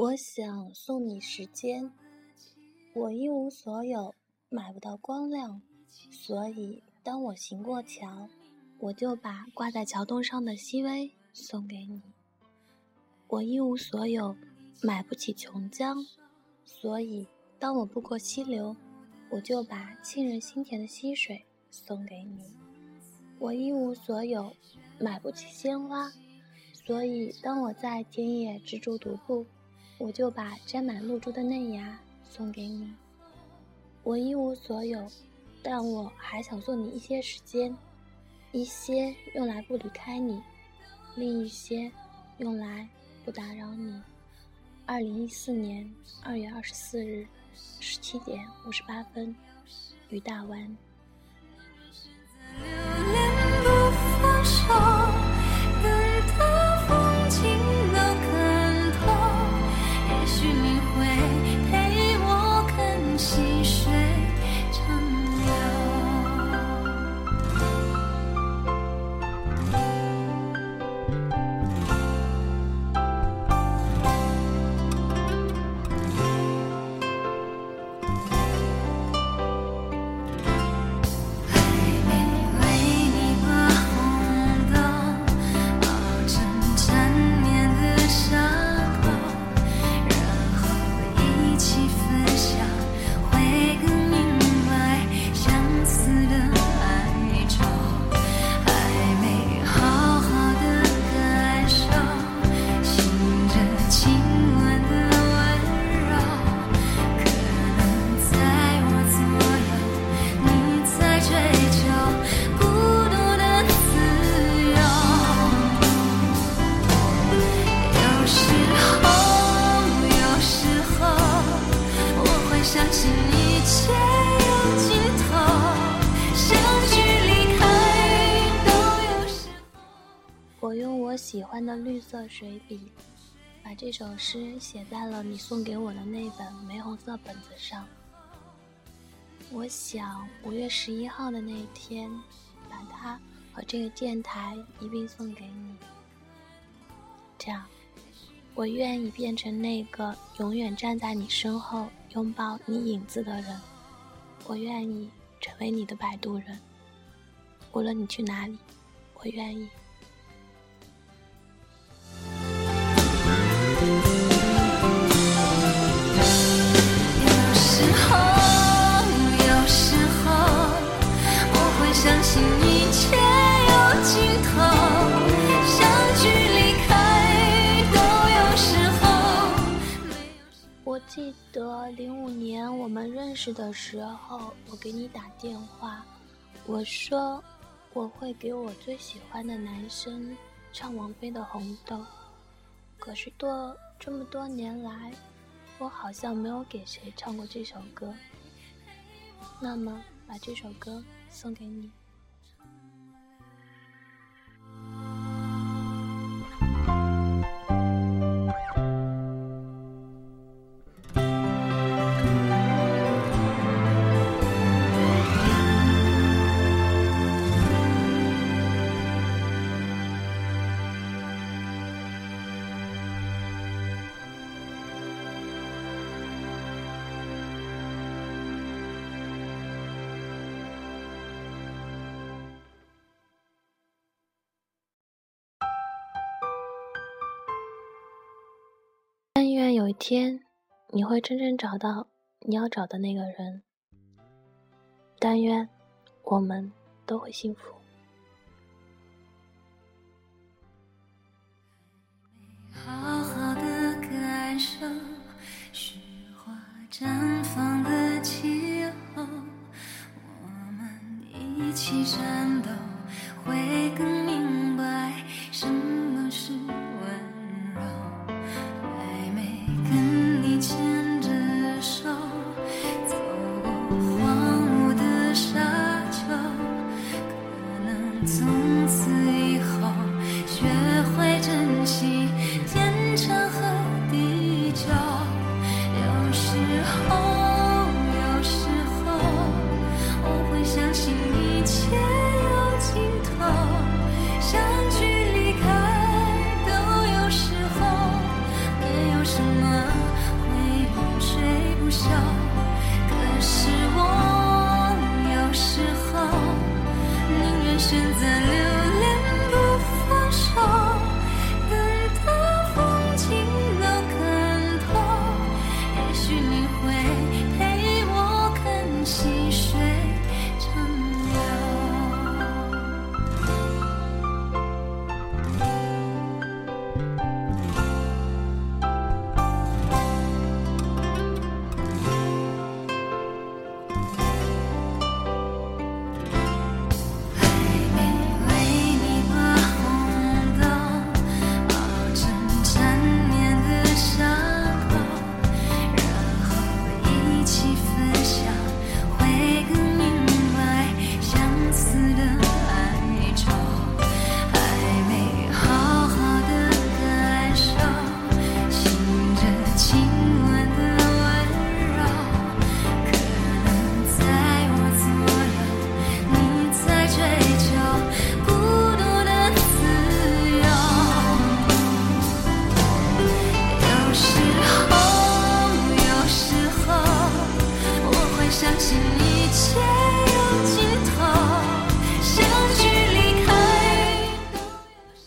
我想送你时间。我一无所有，买不到光亮，所以当我行过桥，我就把挂在桥洞上的熹微送给你。我一无所有，买不起琼浆，所以当我步过溪流，我就把沁人心田的溪水送给你。我一无所有，买不起鲜花，所以当我在田野执着独步，我就把沾满露珠的嫩芽送给你。我一无所有，但我还想送你一些时间，一些用来不离开你，另一些用来不打扰你。二零一四年二月二十四日十七点五十八分，于大湾。我用我喜欢的绿色水笔，把这首诗写在了你送给我的那本玫红色本子上。我想五月十一号的那一天，把它和这个电台一并送给你。这样，我愿意变成那个永远站在你身后拥抱你影子的人。我愿意成为你的摆渡人，无论你去哪里，我愿意。记得零五年我们认识的时候，我给你打电话，我说我会给我最喜欢的男生唱王菲的《红豆》，可是多这么多年来，我好像没有给谁唱过这首歌。那么，把这首歌送给你。有一天，你会真正找到你要找的那个人。但愿我们都会幸福。有什么会永垂不朽？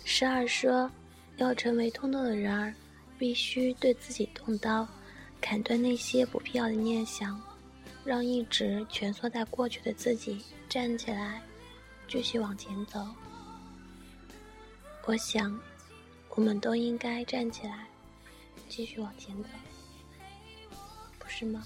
十二说，要成为通透的人儿，必须对自己动刀，砍断那些不必要的念想，让一直蜷缩在过去的自己站起来，继续往前走。我想，我们都应该站起来，继续往前走，不是吗？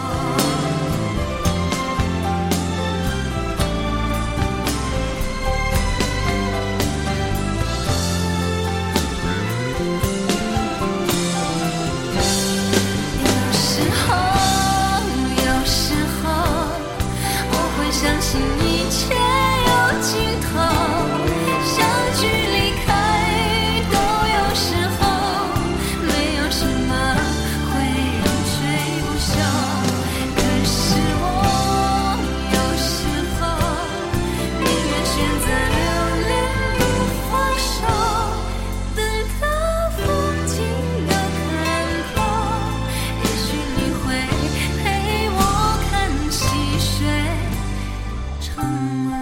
summer.